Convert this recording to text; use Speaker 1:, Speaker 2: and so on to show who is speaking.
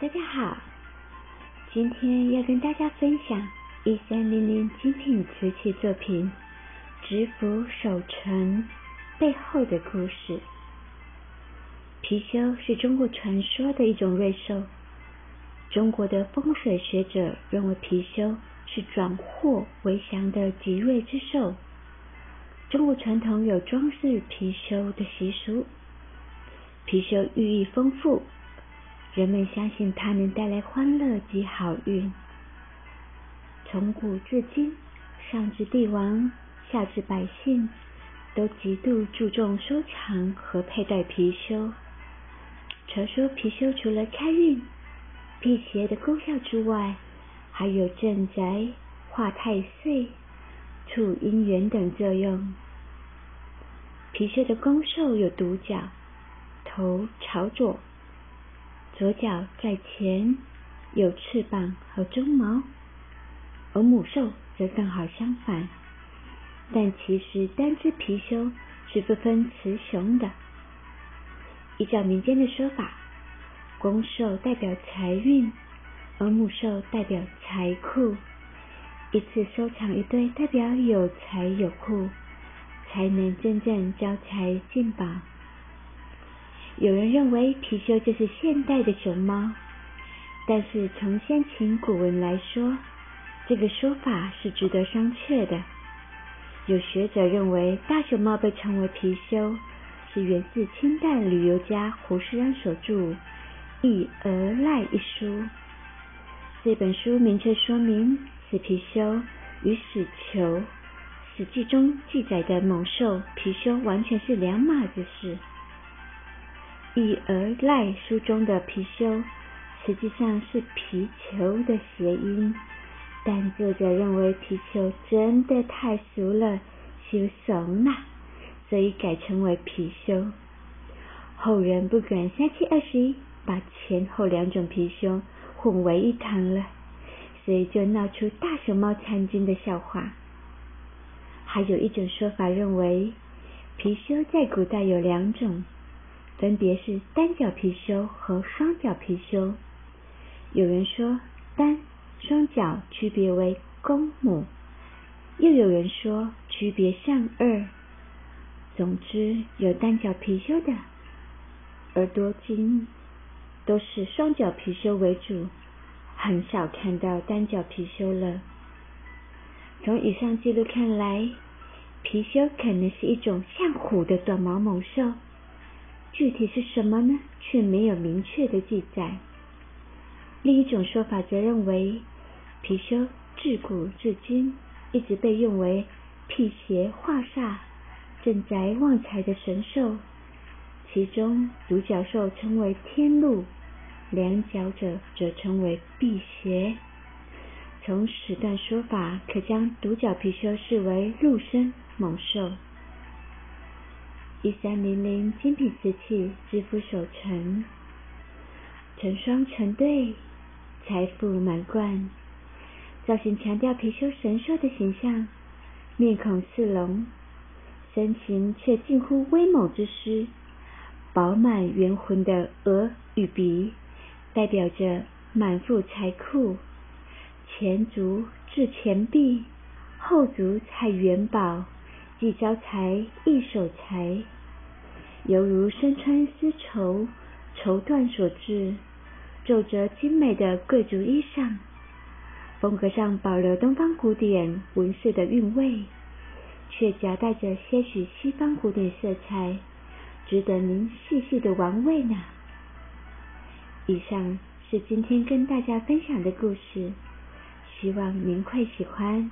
Speaker 1: 大家好，今天要跟大家分享一三零零精品瓷器作品《知府守城》背后的故事。貔貅是中国传说的一种瑞兽，中国的风水学者认为貔貅是转祸为祥的吉瑞之兽。中国传统有装饰貔貅的习俗，貔貅寓意丰富。人们相信它能带来欢乐及好运。从古至今，上至帝王，下至百姓，都极度注重收藏和佩戴貔貅。传说貔貅除了开运、辟邪的功效之外，还有镇宅、化太岁、促姻缘等作用。貔貅的公兽有独角，头朝左。左脚在前，有翅膀和鬃毛，而母兽则刚好相反。但其实单只貔貅是不分雌雄的。依照民间的说法，公兽代表财运，而母兽代表财库。一次收藏一对，代表有财有库，才能真正招财进宝。有人认为貔貅就是现代的熊猫，但是从先秦古文来说，这个说法是值得商榷的。有学者认为，大熊猫被称为貔貅，是源自清代旅游家胡适安所著《忆而赖》一书。这本书明确说明，此貔貅与史球《史记》中记载的猛兽貔貅完全是两码子事。《以而赖》书中的貔貅实际上是皮球的谐音，但作者认为皮球真的太俗了，羞怂了，所以改称为貔貅。后人不敢三七二十一把前后两种貔貅混为一谈了，所以就闹出大熊猫参军的笑话。还有一种说法认为，貔貅在古代有两种。分别是单脚貔貅和双脚貔貅。有人说单、双脚区别为公母，又有人说区别像二。总之，有单脚貔貅的，而多金都是双脚貔貅为主，很少看到单脚貔貅了。从以上记录看来，貔貅可能是一种像虎的短毛猛兽。具体是什么呢？却没有明确的记载。另一种说法则认为，貔貅自古至今一直被用为辟邪化煞、镇宅旺财的神兽。其中，独角兽称为天禄，两角者则称为辟邪。从史段说法，可将独角貔貅视为陆生猛兽。一三零零精品瓷器，致富守成，成双成对，财富满贯。造型强调貔貅神兽的形象，面孔似龙，身形却近乎威猛之狮。饱满圆浑的额与鼻，代表着满腹财库。前足至前臂，后足踩元宝。既招财，亦守财，犹如身穿丝绸绸缎所制，皱褶精美的贵族衣裳。风格上保留东方古典纹饰的韵味，却夹带着些许西方古典色彩，值得您细细的玩味呢。以上是今天跟大家分享的故事，希望您会喜欢。